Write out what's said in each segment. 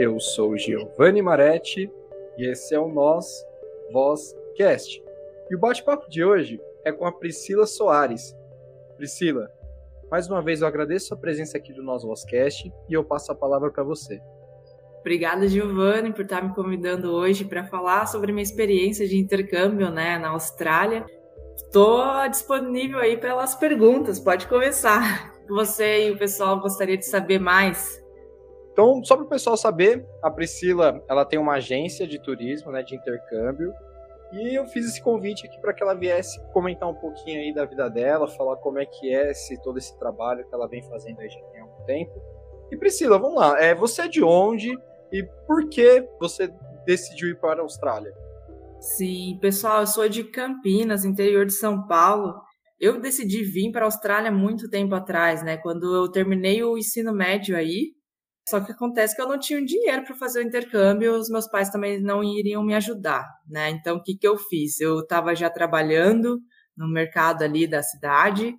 eu sou Giovanni Maretti e esse é o Nós Vozcast. E o bate-papo de hoje é com a Priscila Soares. Priscila, mais uma vez eu agradeço a presença aqui do Nós Vozcast e eu passo a palavra para você. Obrigada, Giovanni, por estar me convidando hoje para falar sobre minha experiência de intercâmbio né, na Austrália. Estou disponível aí pelas perguntas, pode começar. Você e o pessoal gostaria de saber mais então, só para o pessoal saber, a Priscila ela tem uma agência de turismo, né, de intercâmbio, e eu fiz esse convite aqui para que ela viesse comentar um pouquinho aí da vida dela, falar como é que é esse, todo esse trabalho que ela vem fazendo aí já tem algum tempo. E Priscila, vamos lá, é, você é de onde e por que você decidiu ir para a Austrália? Sim, pessoal, eu sou de Campinas, interior de São Paulo. Eu decidi vir para a Austrália muito tempo atrás, né? Quando eu terminei o ensino médio aí, só que acontece que eu não tinha dinheiro para fazer o intercâmbio, os meus pais também não iriam me ajudar, né? Então, o que, que eu fiz? Eu estava já trabalhando no mercado ali da cidade,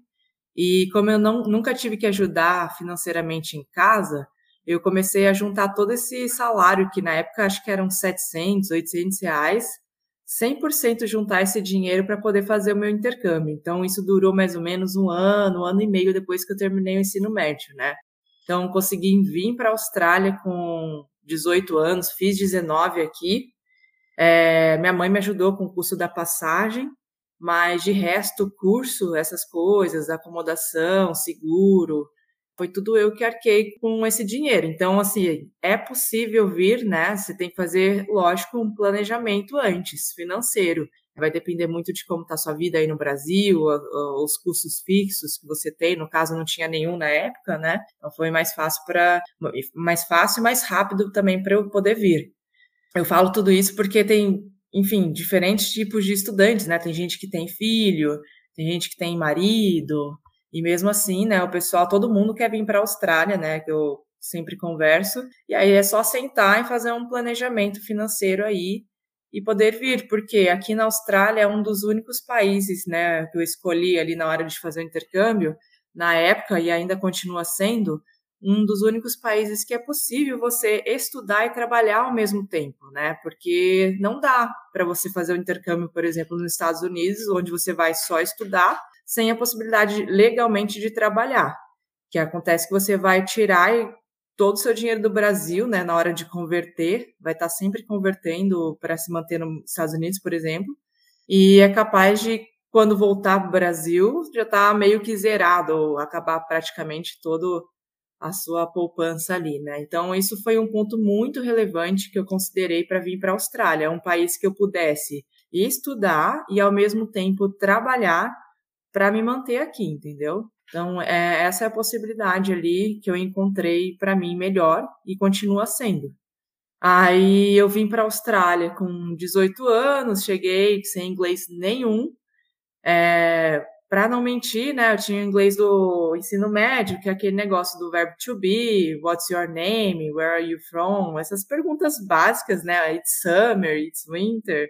e como eu não, nunca tive que ajudar financeiramente em casa, eu comecei a juntar todo esse salário, que na época acho que eram 700, 800 reais, 100% juntar esse dinheiro para poder fazer o meu intercâmbio. Então, isso durou mais ou menos um ano, um ano e meio depois que eu terminei o ensino médio, né? Então, consegui vir para a Austrália com 18 anos, fiz 19 aqui. É, minha mãe me ajudou com o custo da passagem, mas de resto, o curso, essas coisas, acomodação, seguro, foi tudo eu que arquei com esse dinheiro. Então, assim, é possível vir, né? Você tem que fazer, lógico, um planejamento antes, financeiro vai depender muito de como está sua vida aí no Brasil, os custos fixos que você tem, no caso não tinha nenhum na época, né? Então foi mais fácil para mais fácil e mais rápido também para eu poder vir. Eu falo tudo isso porque tem, enfim, diferentes tipos de estudantes, né? Tem gente que tem filho, tem gente que tem marido, e mesmo assim, né, o pessoal, todo mundo quer vir para a Austrália, né, que eu sempre converso, e aí é só sentar e fazer um planejamento financeiro aí e poder vir, porque aqui na Austrália é um dos únicos países, né, que eu escolhi ali na hora de fazer o intercâmbio, na época e ainda continua sendo um dos únicos países que é possível você estudar e trabalhar ao mesmo tempo, né? Porque não dá para você fazer o intercâmbio, por exemplo, nos Estados Unidos, onde você vai só estudar, sem a possibilidade legalmente de trabalhar. Que acontece que você vai tirar todo o seu dinheiro do Brasil, né, na hora de converter, vai estar sempre convertendo para se manter nos Estados Unidos, por exemplo, e é capaz de, quando voltar para o Brasil, já tá meio que zerado, ou acabar praticamente todo a sua poupança ali, né? Então, isso foi um ponto muito relevante que eu considerei para vir para a Austrália, um país que eu pudesse estudar e, ao mesmo tempo, trabalhar para me manter aqui, entendeu? Então, é, essa é a possibilidade ali que eu encontrei para mim melhor e continua sendo. Aí eu vim para a Austrália com 18 anos, cheguei sem inglês nenhum. É, para não mentir, né, eu tinha inglês do ensino médio, que é aquele negócio do verbo to be, what's your name, where are you from, essas perguntas básicas, né, it's summer, it's winter.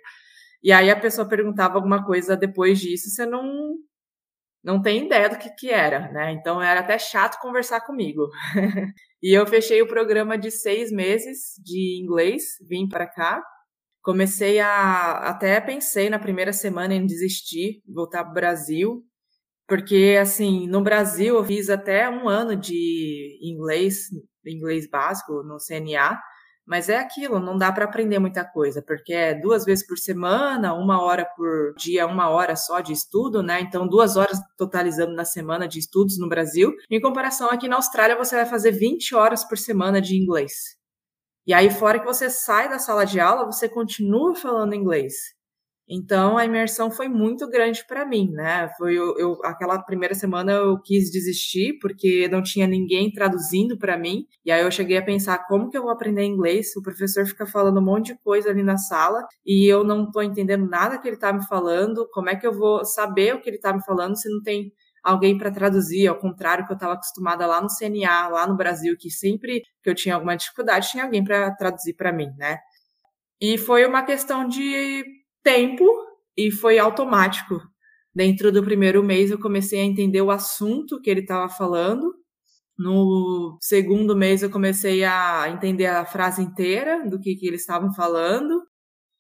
E aí a pessoa perguntava alguma coisa depois disso, você não não tem ideia do que, que era, né? Então era até chato conversar comigo. e eu fechei o programa de seis meses de inglês, vim para cá. Comecei a. Até pensei na primeira semana em desistir, voltar para o Brasil, porque, assim, no Brasil eu fiz até um ano de inglês, inglês básico, no CNA, mas é aquilo, não dá para aprender muita coisa, porque é duas vezes por semana, uma hora por dia, uma hora só de estudo, né? Então, duas horas totalizando na semana de estudos no Brasil. Em comparação, aqui na Austrália, você vai fazer 20 horas por semana de inglês. E aí, fora que você sai da sala de aula, você continua falando inglês. Então a imersão foi muito grande para mim, né? Foi eu, eu, aquela primeira semana eu quis desistir porque não tinha ninguém traduzindo para mim. E aí eu cheguei a pensar como que eu vou aprender inglês? O professor fica falando um monte de coisa ali na sala e eu não estou entendendo nada que ele está me falando. Como é que eu vou saber o que ele está me falando se não tem alguém para traduzir, ao contrário que eu estava acostumada lá no CNA, lá no Brasil, que sempre que eu tinha alguma dificuldade tinha alguém para traduzir para mim, né? E foi uma questão de tempo e foi automático. Dentro do primeiro mês eu comecei a entender o assunto que ele estava falando, No segundo mês eu comecei a entender a frase inteira do que, que eles estavam falando.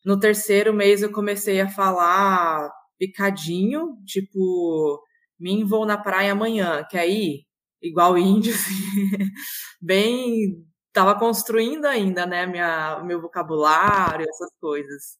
No terceiro mês eu comecei a falar picadinho, tipo, mim vou na praia amanhã, quer ir? Igual índio, assim. bem, tava construindo ainda, né, minha, meu vocabulário, essas coisas.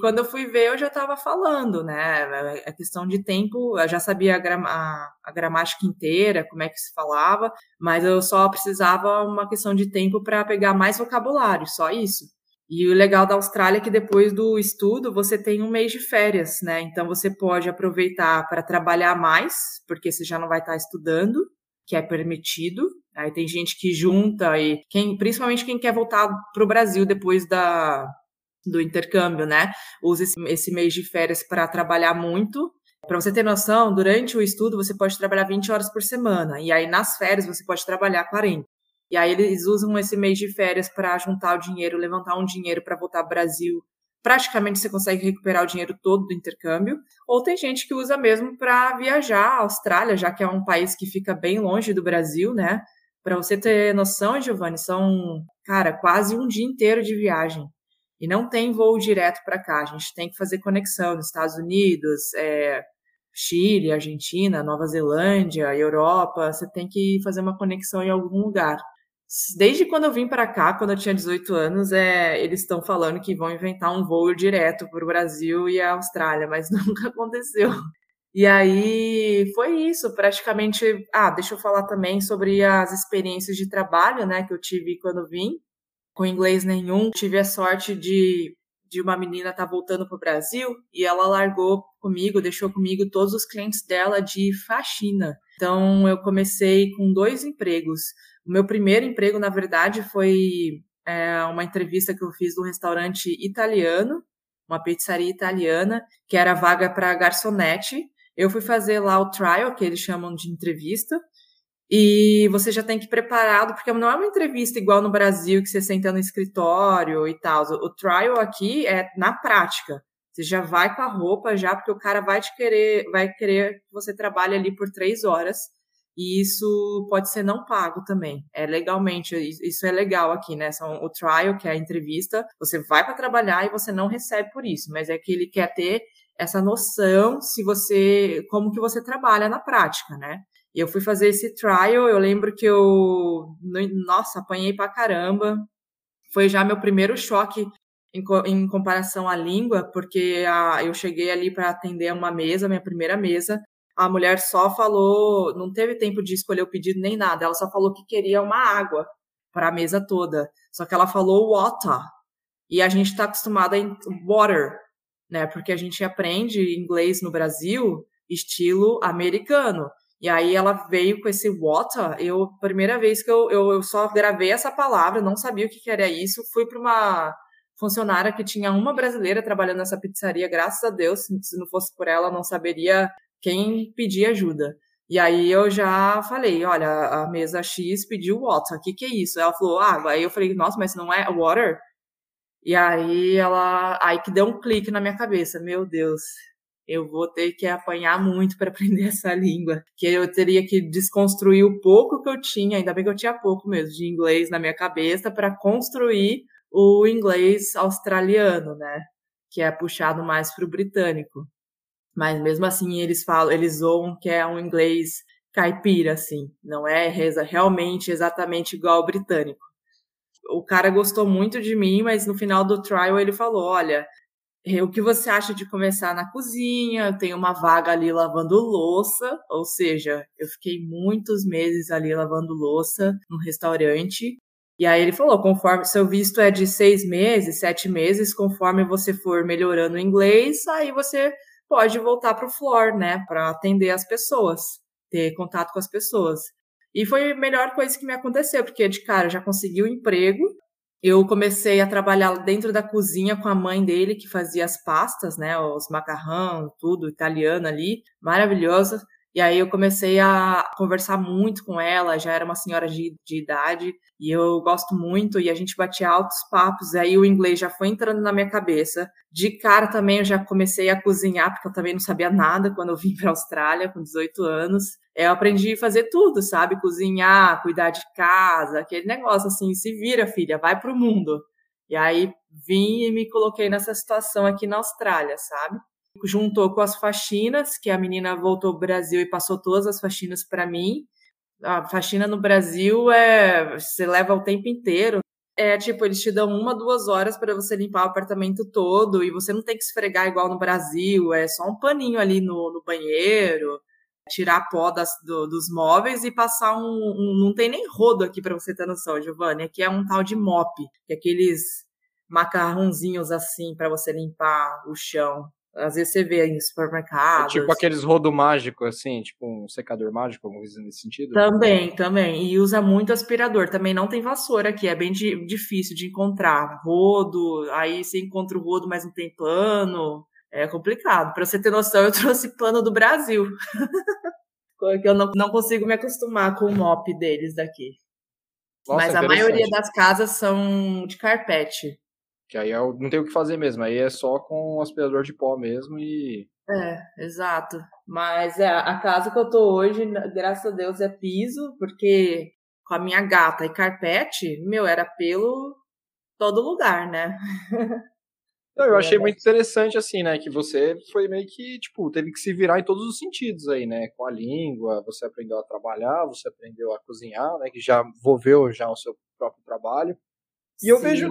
Quando eu fui ver, eu já estava falando, né? A questão de tempo, eu já sabia a, a, a, gramática inteira, como é que se falava, mas eu só precisava uma questão de tempo para pegar mais vocabulário, só isso. E o legal da Austrália é que depois do estudo você tem um mês de férias, né? Então você pode aproveitar para trabalhar mais, porque você já não vai estar estudando, que é permitido. Aí tem gente que junta e quem, principalmente quem quer voltar para o Brasil depois da, do intercâmbio, né? Usa esse, esse mês de férias para trabalhar muito. Para você ter noção, durante o estudo você pode trabalhar 20 horas por semana, e aí nas férias você pode trabalhar 40. E aí eles usam esse mês de férias para juntar o dinheiro, levantar um dinheiro para voltar ao Brasil. Praticamente você consegue recuperar o dinheiro todo do intercâmbio. Ou tem gente que usa mesmo para viajar à Austrália, já que é um país que fica bem longe do Brasil, né? Para você ter noção, Giovanni, são, cara, quase um dia inteiro de viagem. E não tem voo direto para cá. A gente tem que fazer conexão nos Estados Unidos, é, Chile, Argentina, Nova Zelândia, Europa. Você tem que fazer uma conexão em algum lugar. Desde quando eu vim para cá, quando eu tinha 18 anos, é, eles estão falando que vão inventar um voo direto para o Brasil e a Austrália, mas nunca aconteceu. E aí foi isso, praticamente. Ah, deixa eu falar também sobre as experiências de trabalho, né, que eu tive quando vim com inglês nenhum. Tive a sorte de, de uma menina estar tá voltando para o Brasil e ela largou comigo, deixou comigo todos os clientes dela de faxina. Então eu comecei com dois empregos. O meu primeiro emprego, na verdade, foi é, uma entrevista que eu fiz num restaurante italiano, uma pizzaria italiana, que era vaga para garçonete. Eu fui fazer lá o trial, que eles chamam de entrevista, e você já tem que ir preparado, porque não é uma entrevista igual no Brasil, que você senta no escritório e tal. O trial aqui é na prática. Você já vai com a roupa já, porque o cara vai te querer, vai querer que você trabalhe ali por três horas. E isso pode ser não pago também. É legalmente, isso é legal aqui, né? São o trial, que é a entrevista, você vai para trabalhar e você não recebe por isso, mas é que ele quer ter essa noção se você, como que você trabalha na prática, né? Eu fui fazer esse trial, eu lembro que eu, nossa, apanhei pra caramba. Foi já meu primeiro choque em, em comparação à língua, porque a, eu cheguei ali para atender uma mesa, minha primeira mesa. A mulher só falou, não teve tempo de escolher o pedido nem nada, ela só falou que queria uma água para a mesa toda. Só que ela falou water. E a gente está acostumado em water, né? Porque a gente aprende inglês no Brasil estilo americano. E aí ela veio com esse water. Eu, primeira vez que eu, eu, eu só gravei essa palavra, não sabia o que, que era isso. Fui para uma funcionária que tinha uma brasileira trabalhando nessa pizzaria, graças a Deus. Se não fosse por ela, não saberia quem pedir ajuda. E aí eu já falei, olha, a mesa X pediu water, o que que é isso? Ela falou água. Aí eu falei, nossa, mas não é water? E aí ela, aí que deu um clique na minha cabeça, meu Deus, eu vou ter que apanhar muito para aprender essa língua, que eu teria que desconstruir o pouco que eu tinha, ainda bem que eu tinha pouco mesmo de inglês na minha cabeça para construir o inglês australiano, né? Que é puxado mais para o britânico. Mas mesmo assim eles falam, eles zoam que é um inglês caipira, assim, não é realmente exatamente igual ao britânico. O cara gostou muito de mim, mas no final do trial ele falou: olha, o que você acha de começar na cozinha? Eu tenho uma vaga ali lavando louça, ou seja, eu fiquei muitos meses ali lavando louça no restaurante. E aí ele falou, conforme seu visto é de seis meses, sete meses, conforme você for melhorando o inglês, aí você pode voltar para o floor, né, para atender as pessoas, ter contato com as pessoas. E foi a melhor coisa que me aconteceu, porque de cara eu já consegui o um emprego, eu comecei a trabalhar dentro da cozinha com a mãe dele, que fazia as pastas, né? Os macarrão, tudo italiano ali, maravilhosa. E aí eu comecei a conversar muito com ela, já era uma senhora de, de idade, e eu gosto muito, e a gente batia altos papos, aí o inglês já foi entrando na minha cabeça. De cara também eu já comecei a cozinhar, porque eu também não sabia nada quando eu vim para a Austrália, com 18 anos. Eu aprendi a fazer tudo, sabe? Cozinhar, cuidar de casa, aquele negócio assim, se vira, filha, vai pro mundo. E aí vim e me coloquei nessa situação aqui na Austrália, sabe? Juntou com as faxinas, que a menina voltou ao Brasil e passou todas as faxinas para mim. A faxina no Brasil é você leva o tempo inteiro. É tipo, eles te dão uma, duas horas para você limpar o apartamento todo e você não tem que esfregar igual no Brasil, é só um paninho ali no, no banheiro, tirar pó das, do, dos móveis e passar um, um, Não tem nem rodo aqui para você ter noção, Giovanni. Aqui é um tal de mop, que é aqueles macarrãozinhos assim para você limpar o chão. Às vezes você vê em supermercados. É tipo aqueles rodo mágico, assim, tipo um secador mágico, alguma coisa nesse sentido? Também, também. E usa muito aspirador. Também não tem vassoura aqui, é bem de, difícil de encontrar. Rodo, aí você encontra o rodo, mas não tem pano. É complicado. Para você ter noção, eu trouxe pano do Brasil. Porque eu não, não consigo me acostumar com o mop deles daqui. Nossa, mas a maioria das casas são de carpete. Que aí eu não tem o que fazer mesmo, aí é só com aspirador de pó mesmo e. É, exato. Mas é, a casa que eu tô hoje, graças a Deus, é piso, porque com a minha gata e carpete, meu, era pelo todo lugar, né? Não, eu achei muito interessante, assim, né? Que você foi meio que, tipo, teve que se virar em todos os sentidos aí, né? Com a língua, você aprendeu a trabalhar, você aprendeu a cozinhar, né? Que já envolveu já o seu próprio trabalho. E Sim. eu vejo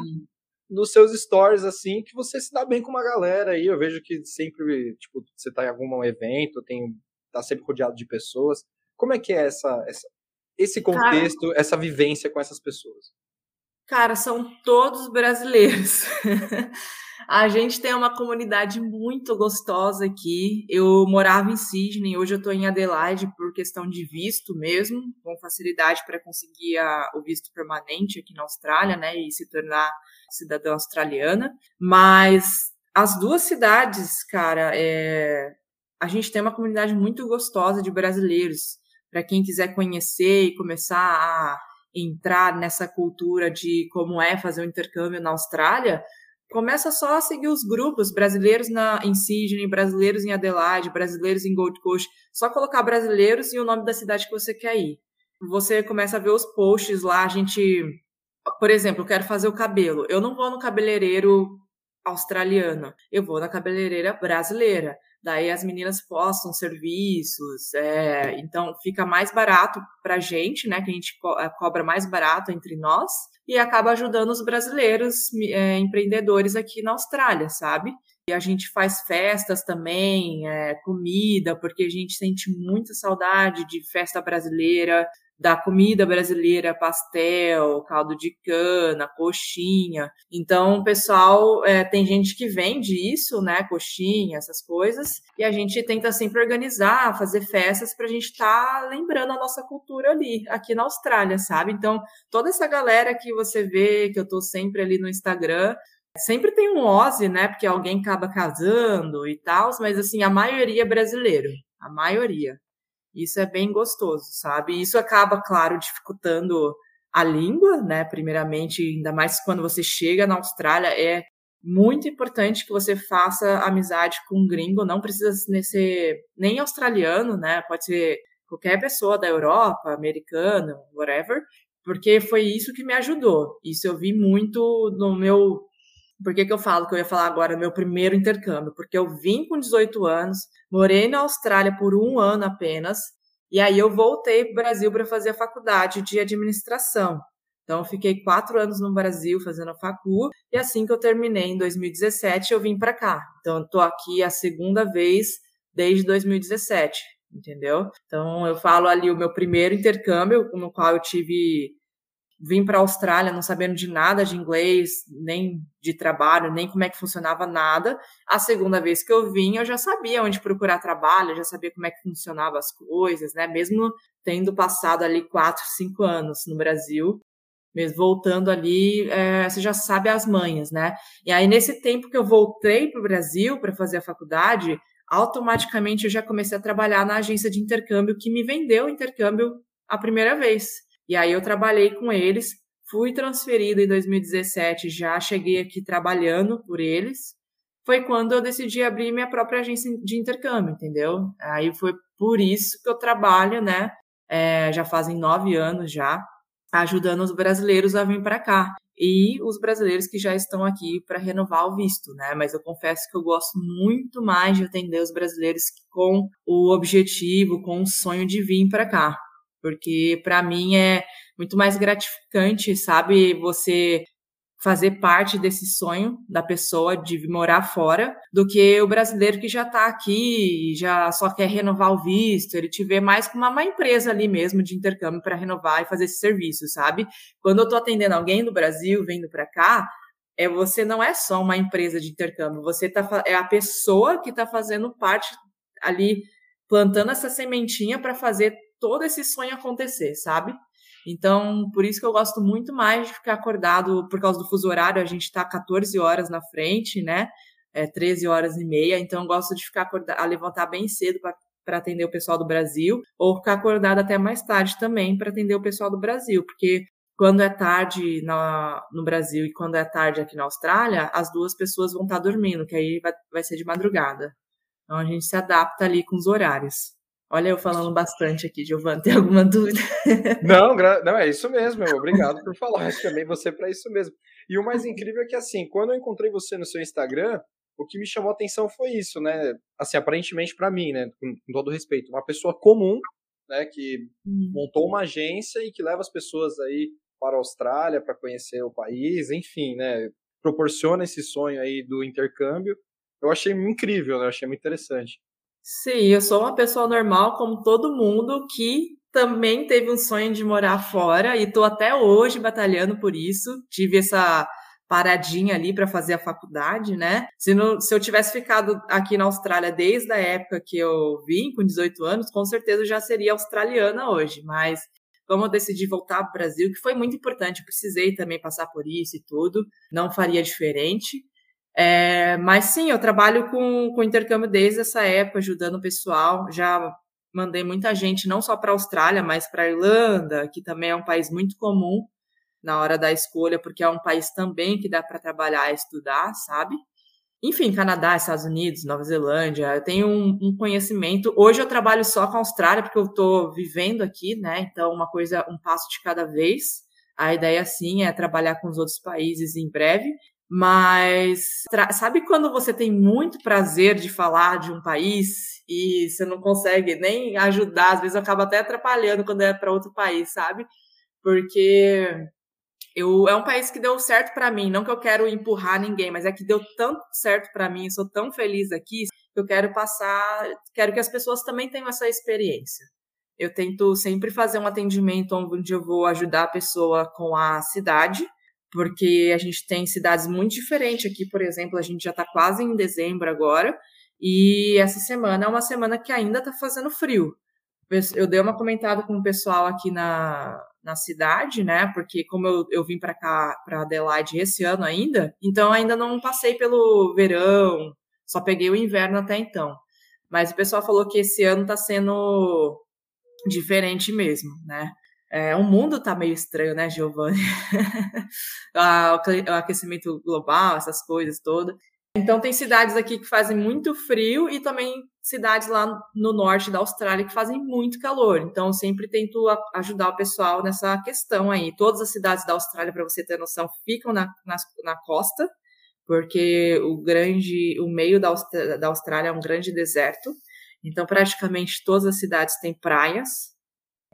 nos seus stories, assim, que você se dá bem com uma galera aí. Eu vejo que sempre, tipo, você tá em algum evento, tem, tá sempre rodeado de pessoas. Como é que é essa, essa esse contexto, cara, essa vivência com essas pessoas? Cara, são todos brasileiros. A gente tem uma comunidade muito gostosa aqui. Eu morava em Sydney, hoje eu estou em Adelaide por questão de visto mesmo, com facilidade para conseguir a, o visto permanente aqui na Austrália, né, e se tornar cidadã australiana. Mas as duas cidades, cara, é, a gente tem uma comunidade muito gostosa de brasileiros. Para quem quiser conhecer e começar a entrar nessa cultura de como é fazer um intercâmbio na Austrália, começa só a seguir os grupos brasileiros na, em Sydney, brasileiros em Adelaide, brasileiros em Gold Coast, só colocar brasileiros e o nome da cidade que você quer ir. Você começa a ver os posts lá, a gente, por exemplo, eu quero fazer o cabelo. Eu não vou no cabeleireiro australiano, eu vou na cabeleireira brasileira. Daí as meninas postam serviços, é, então fica mais barato para a gente, né? Que a gente co é, cobra mais barato entre nós e acaba ajudando os brasileiros é, empreendedores aqui na Austrália, sabe? E a gente faz festas também, é, comida, porque a gente sente muita saudade de festa brasileira, da comida brasileira, pastel, caldo de cana, coxinha. Então, o pessoal, é, tem gente que vende isso, né, coxinha, essas coisas, e a gente tenta sempre organizar, fazer festas para a gente estar tá lembrando a nossa cultura ali, aqui na Austrália, sabe? Então, toda essa galera que você vê, que eu tô sempre ali no Instagram, sempre tem um Ozzy, né, porque alguém acaba casando e tal, mas assim, a maioria é brasileiro, a maioria. Isso é bem gostoso, sabe? Isso acaba, claro, dificultando a língua, né? Primeiramente, ainda mais quando você chega na Austrália, é muito importante que você faça amizade com um gringo, não precisa ser nem australiano, né? Pode ser qualquer pessoa da Europa, americana, whatever, porque foi isso que me ajudou. Isso eu vi muito no meu por que, que eu falo que eu ia falar agora meu primeiro intercâmbio? Porque eu vim com 18 anos, morei na Austrália por um ano apenas, e aí eu voltei para o Brasil para fazer a faculdade de administração. Então, fiquei quatro anos no Brasil fazendo a facu, e assim que eu terminei, em 2017, eu vim para cá. Então, estou aqui a segunda vez desde 2017, entendeu? Então, eu falo ali o meu primeiro intercâmbio, no qual eu tive vim para a Austrália não sabendo de nada de inglês, nem de trabalho, nem como é que funcionava nada. A segunda vez que eu vim, eu já sabia onde procurar trabalho, já sabia como é que funcionavam as coisas, né? Mesmo tendo passado ali quatro, cinco anos no Brasil, mesmo voltando ali, é, você já sabe as manhas, né? E aí, nesse tempo que eu voltei para o Brasil para fazer a faculdade, automaticamente eu já comecei a trabalhar na agência de intercâmbio que me vendeu o intercâmbio a primeira vez. E aí eu trabalhei com eles, fui transferida em 2017, já cheguei aqui trabalhando por eles. Foi quando eu decidi abrir minha própria agência de intercâmbio, entendeu? Aí foi por isso que eu trabalho, né? É, já fazem nove anos já, ajudando os brasileiros a vir para cá e os brasileiros que já estão aqui para renovar o visto, né? Mas eu confesso que eu gosto muito mais de atender os brasileiros com o objetivo, com o sonho de vir para cá, porque para mim é muito mais gratificante, sabe? Você fazer parte desse sonho da pessoa de morar fora do que o brasileiro que já está aqui e já só quer renovar o visto. Ele te vê mais como uma empresa ali mesmo de intercâmbio para renovar e fazer esse serviço, sabe? Quando eu estou atendendo alguém do Brasil vindo para cá, é você não é só uma empresa de intercâmbio, você tá, é a pessoa que está fazendo parte ali, plantando essa sementinha para fazer todo esse sonho acontecer, sabe? Então, por isso que eu gosto muito mais de ficar acordado por causa do fuso horário. A gente está 14 horas na frente, né? É 13 horas e meia. Então, eu gosto de ficar acordado, a levantar bem cedo para atender o pessoal do Brasil, ou ficar acordado até mais tarde também para atender o pessoal do Brasil, porque quando é tarde na, no Brasil e quando é tarde aqui na Austrália, as duas pessoas vão estar tá dormindo, que aí vai, vai ser de madrugada. Então a gente se adapta ali com os horários. Olha, eu falando bastante aqui, Giovanni, tem alguma dúvida? Não, não, é isso mesmo, obrigado por falar, chamei você para isso mesmo. E o mais incrível é que, assim, quando eu encontrei você no seu Instagram, o que me chamou a atenção foi isso, né? Assim, aparentemente para mim, né? Com, com, todo respeito, uma pessoa comum, né? Que hum. montou uma agência e que leva as pessoas aí para a Austrália para conhecer o país, enfim, né? Proporciona esse sonho aí do intercâmbio. Eu achei incrível, né? Eu achei muito interessante. Sim, eu sou uma pessoa normal, como todo mundo, que também teve um sonho de morar fora e estou até hoje batalhando por isso. Tive essa paradinha ali para fazer a faculdade, né? Se, não, se eu tivesse ficado aqui na Austrália desde a época que eu vim, com 18 anos, com certeza eu já seria australiana hoje, mas como eu decidi voltar para o Brasil, que foi muito importante, eu precisei também passar por isso e tudo, não faria diferente. É, mas sim, eu trabalho com, com intercâmbio desde essa época, ajudando o pessoal. Já mandei muita gente, não só para a Austrália, mas para a Irlanda, que também é um país muito comum na hora da escolha, porque é um país também que dá para trabalhar e estudar, sabe? Enfim, Canadá, Estados Unidos, Nova Zelândia, eu tenho um, um conhecimento. Hoje eu trabalho só com a Austrália, porque eu estou vivendo aqui, né? Então, uma coisa, um passo de cada vez. A ideia, sim, é trabalhar com os outros países em breve. Mas sabe quando você tem muito prazer de falar de um país e você não consegue nem ajudar, às vezes acaba até atrapalhando quando é para outro país, sabe? Porque eu, é um país que deu certo para mim, não que eu quero empurrar ninguém, mas é que deu tanto certo para mim, eu sou tão feliz aqui, que eu quero passar, quero que as pessoas também tenham essa experiência. Eu tento sempre fazer um atendimento onde eu vou ajudar a pessoa com a cidade, porque a gente tem cidades muito diferentes aqui, por exemplo, a gente já está quase em dezembro agora, e essa semana é uma semana que ainda está fazendo frio. Eu dei uma comentada com o pessoal aqui na, na cidade, né? Porque como eu, eu vim para cá, para Adelaide esse ano ainda, então ainda não passei pelo verão, só peguei o inverno até então. Mas o pessoal falou que esse ano está sendo diferente mesmo, né? É, o mundo tá meio estranho, né, Giovanni? o aquecimento global, essas coisas todas. Então, tem cidades aqui que fazem muito frio e também cidades lá no norte da Austrália que fazem muito calor. Então, sempre tento ajudar o pessoal nessa questão aí. Todas as cidades da Austrália, para você ter noção, ficam na, na, na, costa, porque o grande, o meio da da Austrália é um grande deserto. Então, praticamente todas as cidades têm praias.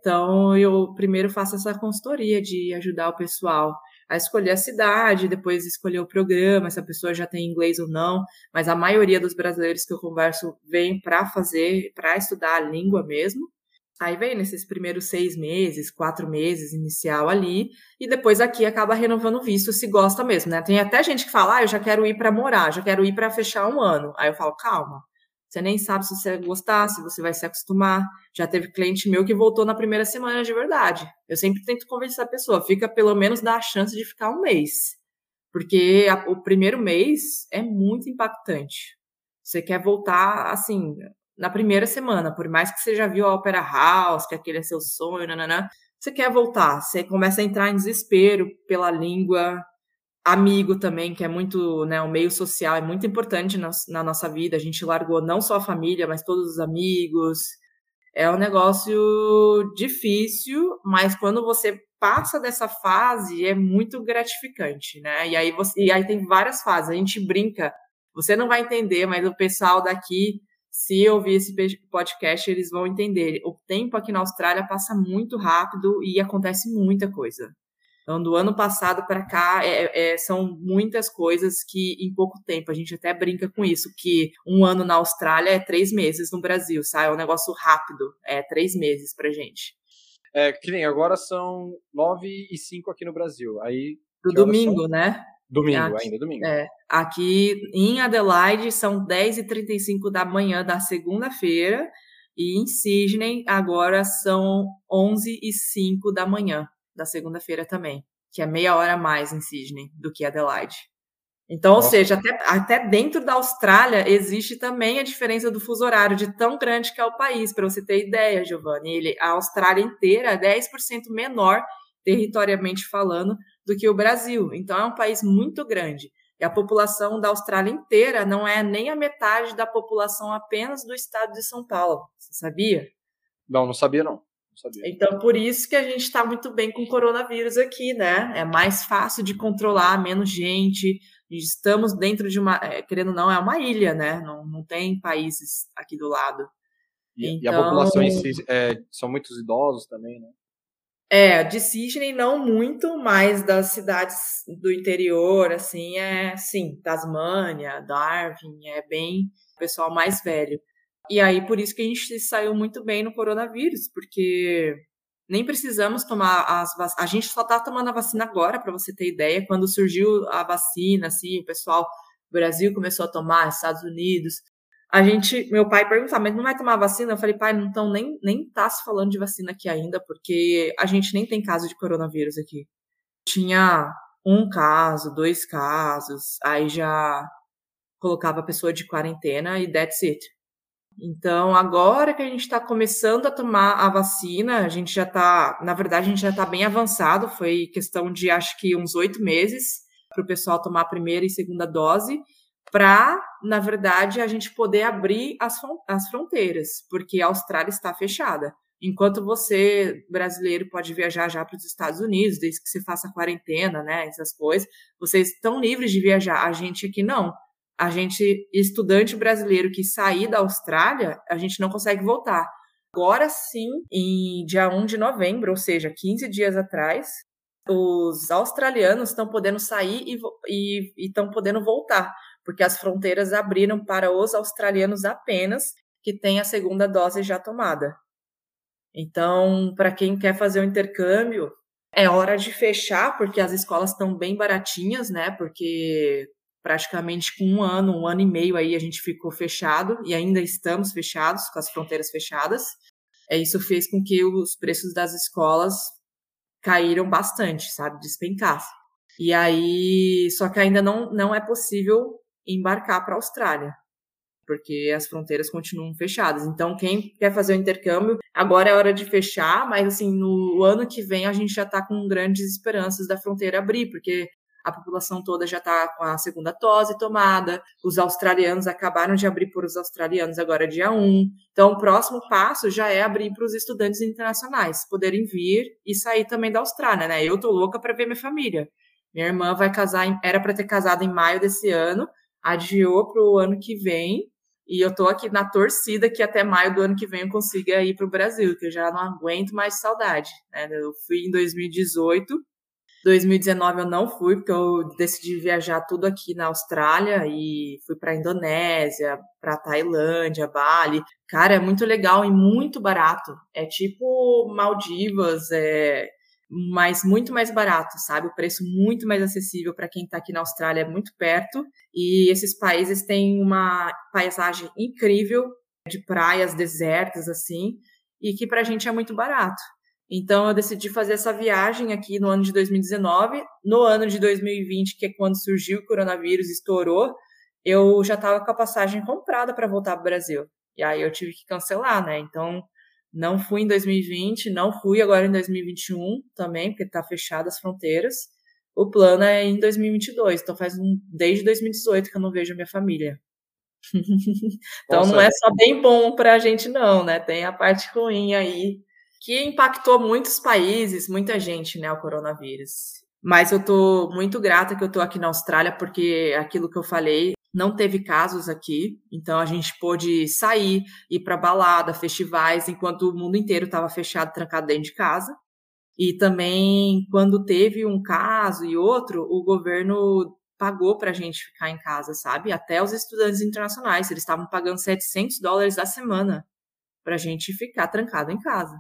Então, eu primeiro faço essa consultoria de ajudar o pessoal a escolher a cidade, depois escolher o programa, se a pessoa já tem inglês ou não, mas a maioria dos brasileiros que eu converso vem para fazer, para estudar a língua mesmo. Aí vem nesses primeiros seis meses, quatro meses inicial ali, e depois aqui acaba renovando o visto se gosta mesmo, né? Tem até gente que fala, ah, eu já quero ir para morar, já quero ir para fechar um ano. Aí eu falo, calma, você nem sabe se você vai gostar, se você vai se acostumar. Já teve cliente meu que voltou na primeira semana de verdade. Eu sempre tento convencer a pessoa, fica pelo menos dá a chance de ficar um mês. Porque a, o primeiro mês é muito impactante. Você quer voltar, assim, na primeira semana, por mais que você já viu a Opera House, que aquele é seu sonho, nananã, você quer voltar, você começa a entrar em desespero pela língua, amigo também, que é muito, né, o meio social é muito importante na, na, nossa vida. A gente largou não só a família, mas todos os amigos. É um negócio difícil, mas quando você passa dessa fase é muito gratificante, né? E aí você, e aí tem várias fases. A gente brinca. Você não vai entender, mas o pessoal daqui, se ouvir esse podcast, eles vão entender. O tempo aqui na Austrália passa muito rápido e acontece muita coisa. Então, do ano passado para cá, é, é, são muitas coisas que em pouco tempo, a gente até brinca com isso, que um ano na Austrália é três meses no Brasil, sabe? É um negócio rápido, é três meses pra gente. É, que nem agora são nove e cinco aqui no Brasil. Aí. Do domingo, são? né? Domingo, aqui, ainda domingo. É, aqui em Adelaide são 10 e 35 da manhã da segunda-feira e em Sydney agora são 11 e 5 da manhã da segunda-feira também, que é meia hora a mais em Sydney do que Adelaide. Então, Nossa. ou seja, até, até dentro da Austrália existe também a diferença do fuso horário de tão grande que é o país. Para você ter ideia, Giovanni, ele, a Austrália inteira é 10% menor, territorialmente falando, do que o Brasil. Então, é um país muito grande. E a população da Austrália inteira não é nem a metade da população apenas do estado de São Paulo. Você sabia? Não, não sabia não. Então, por isso que a gente está muito bem com o coronavírus aqui, né? É mais fácil de controlar, menos gente. Estamos dentro de uma, é, querendo ou não, é uma ilha, né? Não, não tem países aqui do lado. E, então, e a então população em si é, são muitos idosos também, né? É, de Sydney não muito, mas das cidades do interior, assim, é, sim, Tasmânia, Darwin, é bem pessoal mais velho. E aí, por isso que a gente saiu muito bem no coronavírus, porque nem precisamos tomar as vacinas. A gente só está tomando a vacina agora, para você ter ideia. Quando surgiu a vacina, assim, o pessoal do Brasil começou a tomar, Estados Unidos. A gente, meu pai perguntava, mas não vai tomar vacina? Eu falei, pai, não estão nem, nem tá se falando de vacina aqui ainda, porque a gente nem tem caso de coronavírus aqui. Tinha um caso, dois casos, aí já colocava a pessoa de quarentena e that's it. Então, agora que a gente está começando a tomar a vacina, a gente já está, na verdade, a gente já está bem avançado, foi questão de acho que uns oito meses para o pessoal tomar a primeira e segunda dose, para, na verdade, a gente poder abrir as, as fronteiras, porque a Austrália está fechada. Enquanto você, brasileiro, pode viajar já para os Estados Unidos, desde que você faça quarentena, né, essas coisas, vocês estão livres de viajar. A gente aqui não a gente, estudante brasileiro que sair da Austrália, a gente não consegue voltar. Agora sim, em dia 1 de novembro, ou seja, 15 dias atrás, os australianos estão podendo sair e estão podendo voltar, porque as fronteiras abriram para os australianos apenas que têm a segunda dose já tomada. Então, para quem quer fazer o intercâmbio, é hora de fechar, porque as escolas estão bem baratinhas, né? Porque praticamente com um ano, um ano e meio aí a gente ficou fechado e ainda estamos fechados, com as fronteiras fechadas. É, isso fez com que os preços das escolas caíram bastante, sabe, despencassem. E aí, só que ainda não, não é possível embarcar para a Austrália, porque as fronteiras continuam fechadas. Então, quem quer fazer o intercâmbio, agora é hora de fechar, mas assim, no ano que vem a gente já está com grandes esperanças da fronteira abrir, porque a população toda já está com a segunda dose tomada, os australianos acabaram de abrir por os australianos agora dia 1. Então, o próximo passo já é abrir para os estudantes internacionais poderem vir e sair também da Austrália, né? Eu tô louca para ver minha família. Minha irmã vai casar, em, era para ter casado em maio desse ano, adiou para o ano que vem, e eu tô aqui na torcida que até maio do ano que vem eu consiga ir para o Brasil, que eu já não aguento mais saudade. Né? Eu fui em 2018 2019 eu não fui, porque eu decidi viajar tudo aqui na Austrália e fui para Indonésia, para Tailândia, Bali. Cara, é muito legal e muito barato. É tipo Maldivas, é mas muito mais barato, sabe? O preço muito mais acessível para quem está aqui na Austrália, é muito perto. E esses países têm uma paisagem incrível de praias desertas assim, e que para a gente é muito barato. Então eu decidi fazer essa viagem aqui no ano de 2019. No ano de 2020, que é quando surgiu o coronavírus, estourou, eu já estava com a passagem comprada para voltar para o Brasil. E aí eu tive que cancelar, né? Então, não fui em 2020, não fui agora em 2021 também, porque tá fechado as fronteiras. O plano é em 2022, então faz um, desde 2018 que eu não vejo a minha família. então Nossa. não é só bem bom para a gente não, né? Tem a parte ruim aí que impactou muitos países, muita gente, né, o coronavírus. Mas eu tô muito grata que eu tô aqui na Austrália, porque aquilo que eu falei, não teve casos aqui, então a gente pôde sair, ir para balada, festivais, enquanto o mundo inteiro estava fechado, trancado dentro de casa. E também, quando teve um caso e outro, o governo pagou para a gente ficar em casa, sabe? Até os estudantes internacionais, eles estavam pagando 700 dólares a semana para a gente ficar trancado em casa.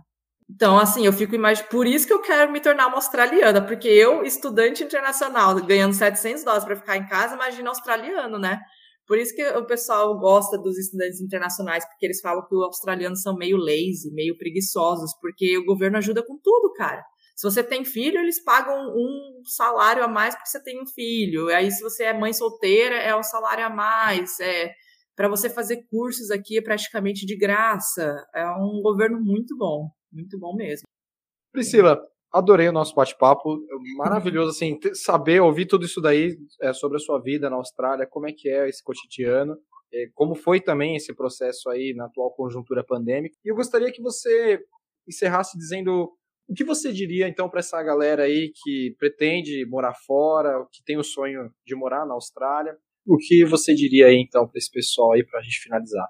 Então, assim, eu fico imaginando. Por isso que eu quero me tornar uma australiana, porque eu, estudante internacional, ganhando 700 dólares para ficar em casa, imagina australiano, né? Por isso que o pessoal gosta dos estudantes internacionais, porque eles falam que os australianos são meio lazy, meio preguiçosos, porque o governo ajuda com tudo, cara. Se você tem filho, eles pagam um salário a mais porque você tem um filho. Aí, se você é mãe solteira, é um salário a mais. É para você fazer cursos aqui é praticamente de graça. É um governo muito bom. Muito bom mesmo. Priscila, adorei o nosso bate-papo. Maravilhoso, assim, saber, ouvir tudo isso daí é, sobre a sua vida na Austrália, como é que é esse cotidiano, é, como foi também esse processo aí na atual conjuntura pandêmica. E eu gostaria que você encerrasse dizendo o que você diria, então, para essa galera aí que pretende morar fora, que tem o sonho de morar na Austrália? O que você diria aí, então, para esse pessoal aí, para a gente finalizar?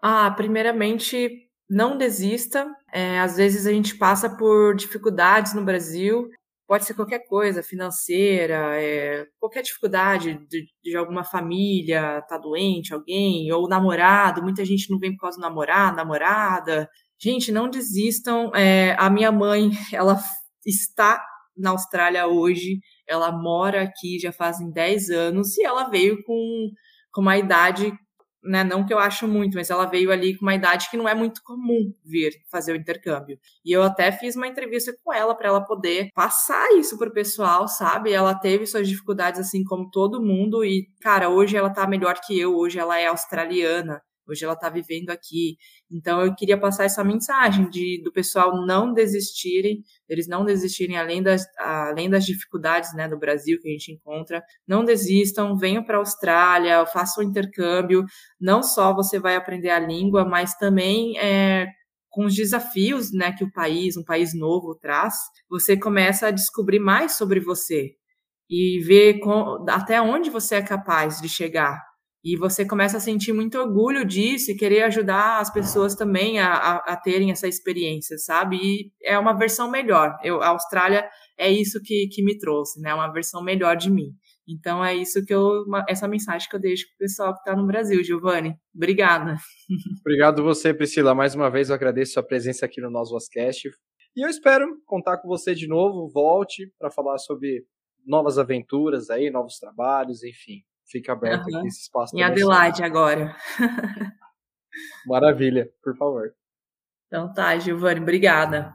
Ah, primeiramente, não desista. É, às vezes a gente passa por dificuldades no Brasil, pode ser qualquer coisa, financeira, é, qualquer dificuldade de, de, alguma família tá doente, alguém, ou namorado, muita gente não vem por causa do namorado, namorada. Gente, não desistam. É, a minha mãe, ela está na Austrália hoje, ela mora aqui já fazem 10 anos e ela veio com, com uma idade né, não que eu acho muito, mas ela veio ali com uma idade que não é muito comum vir fazer o intercâmbio. E eu até fiz uma entrevista com ela para ela poder passar isso pro pessoal, sabe? Ela teve suas dificuldades assim como todo mundo e, cara, hoje ela tá melhor que eu, hoje ela é australiana. Hoje ela está vivendo aqui. Então eu queria passar essa mensagem de do pessoal não desistirem, eles não desistirem além das, além das dificuldades né, do Brasil que a gente encontra. Não desistam, venham para a Austrália, façam o intercâmbio. Não só você vai aprender a língua, mas também é, com os desafios né, que o país, um país novo, traz, você começa a descobrir mais sobre você e ver com, até onde você é capaz de chegar e você começa a sentir muito orgulho disso e querer ajudar as pessoas também a, a, a terem essa experiência, sabe? E é uma versão melhor. Eu, a Austrália é isso que, que me trouxe, né? Uma versão melhor de mim. Então é isso que eu, essa mensagem que eu deixo para o pessoal que está no Brasil, Giovanni. Obrigada. Obrigado você, Priscila. Mais uma vez eu agradeço a presença aqui no nosso Wascast. E eu espero contar com você de novo. Volte para falar sobre novas aventuras aí, novos trabalhos, enfim. Fica aberto uhum. aqui esse espaço. Em Adelaide agora. Maravilha, por favor. Então tá, Giovanni, obrigada.